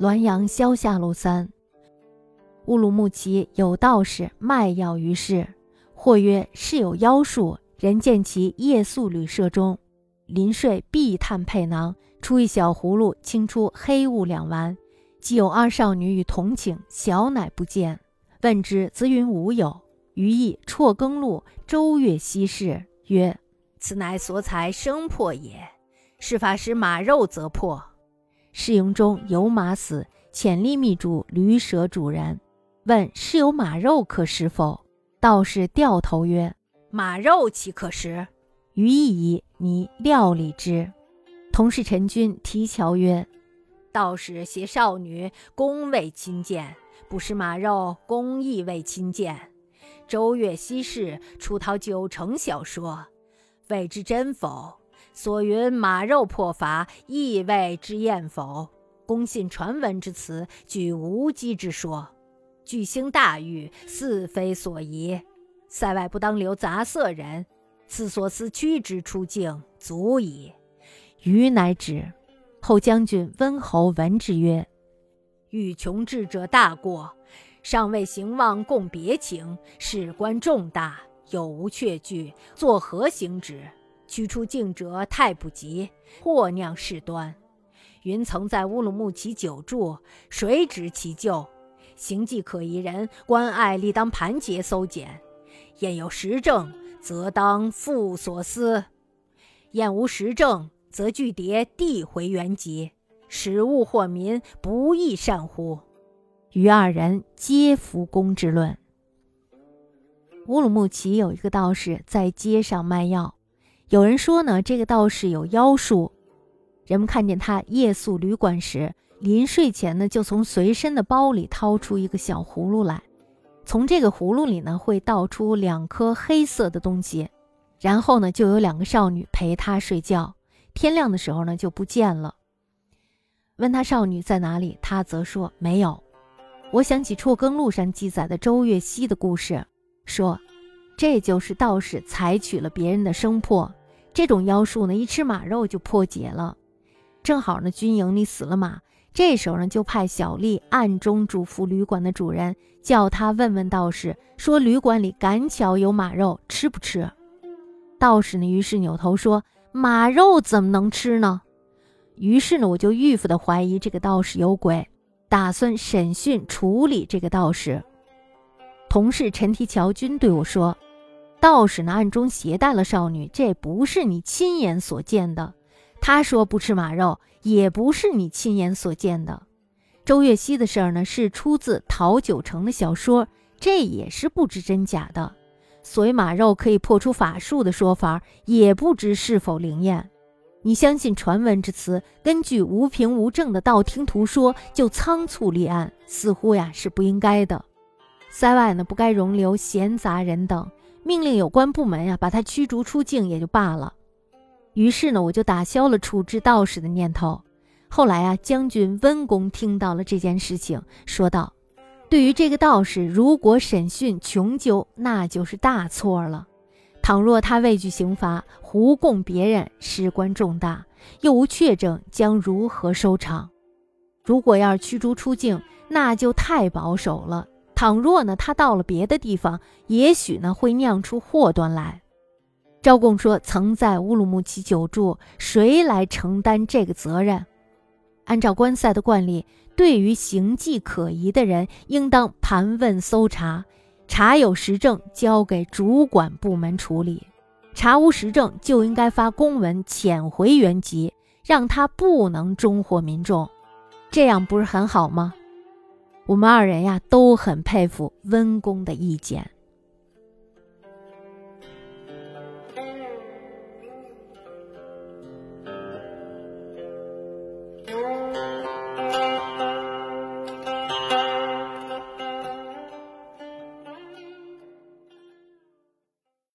滦阳萧下路三。乌鲁木齐有道士卖药于市，或曰是有妖术，人见其夜宿旅舍中，临睡必探佩囊，出一小葫芦，清出黑雾两丸。既有二少女与同寝，小乃不见。问之，则云无有。余意辍耕路，周越西市，曰：“此乃所采生破也。事发时马肉则破。市营中有马死，潜力密主驴舍主人。问是有马肉可食否？道士掉头曰：马肉岂可食？余意疑，你料理之。同是陈君提桥曰：道士携少女，公未亲见，不食马肉，公亦未亲见。周越西市出逃九成小说，未知真否？所云马肉破法，亦未知验否？公信传闻之词，举无稽之说。巨星大狱，似非所宜。塞外不当留杂色人，此所思驱之出境，足矣。余乃止。后将军温侯闻之曰：“欲穷志者大过。”尚未行望共别情，事关重大，有无确据，作何行止？驱出境者太不及，或酿事端。云曾在乌鲁木齐久住，谁知其咎？行迹可疑人，关爱立当盘结搜检。验有实证，则当复所思；验无实证，则据牒递回原籍，使物祸民，不亦善乎？于二人皆服公之论。乌鲁木齐有一个道士在街上卖药，有人说呢，这个道士有妖术。人们看见他夜宿旅馆时，临睡前呢，就从随身的包里掏出一个小葫芦来，从这个葫芦里呢，会倒出两颗黑色的东西，然后呢，就有两个少女陪他睡觉。天亮的时候呢，就不见了。问他少女在哪里，他则说没有。我想起《辍耕录》上记载的周越溪的故事，说，这就是道士采取了别人的生魄，这种妖术呢，一吃马肉就破解了。正好呢，军营里死了马，这时候呢，就派小吏暗中嘱咐旅馆的主人，叫他问问道士，说旅馆里赶巧有马肉，吃不吃？道士呢，于是扭头说：“马肉怎么能吃呢？”于是呢，我就愈发的怀疑这个道士有鬼。打算审讯处理这个道士。同事陈提乔军对我说：“道士呢暗中携带了少女，这不是你亲眼所见的。他说不吃马肉，也不是你亲眼所见的。周月熙的事儿呢，是出自陶九成的小说，这也是不知真假的。所谓马肉可以破除法术的说法，也不知是否灵验。”你相信传闻之词，根据无凭无证的道听途说就仓促立案，似乎呀是不应该的。塞外呢不该容留闲杂人等，命令有关部门呀把他驱逐出境也就罢了。于是呢我就打消了处置道士的念头。后来啊将军温公听到了这件事情，说道：“对于这个道士，如果审讯穷究，那就是大错了。”倘若他畏惧刑罚，胡供别人，事关重大，又无确证，将如何收场？如果要是驱逐出境，那就太保守了。倘若呢，他到了别的地方，也许呢会酿出祸端来。赵贡说：“曾在乌鲁木齐久住，谁来承担这个责任？”按照关塞的惯例，对于行迹可疑的人，应当盘问搜查。查有实证，交给主管部门处理；查无实证，就应该发公文遣回原籍，让他不能中获民众。这样不是很好吗？我们二人呀，都很佩服温公的意见。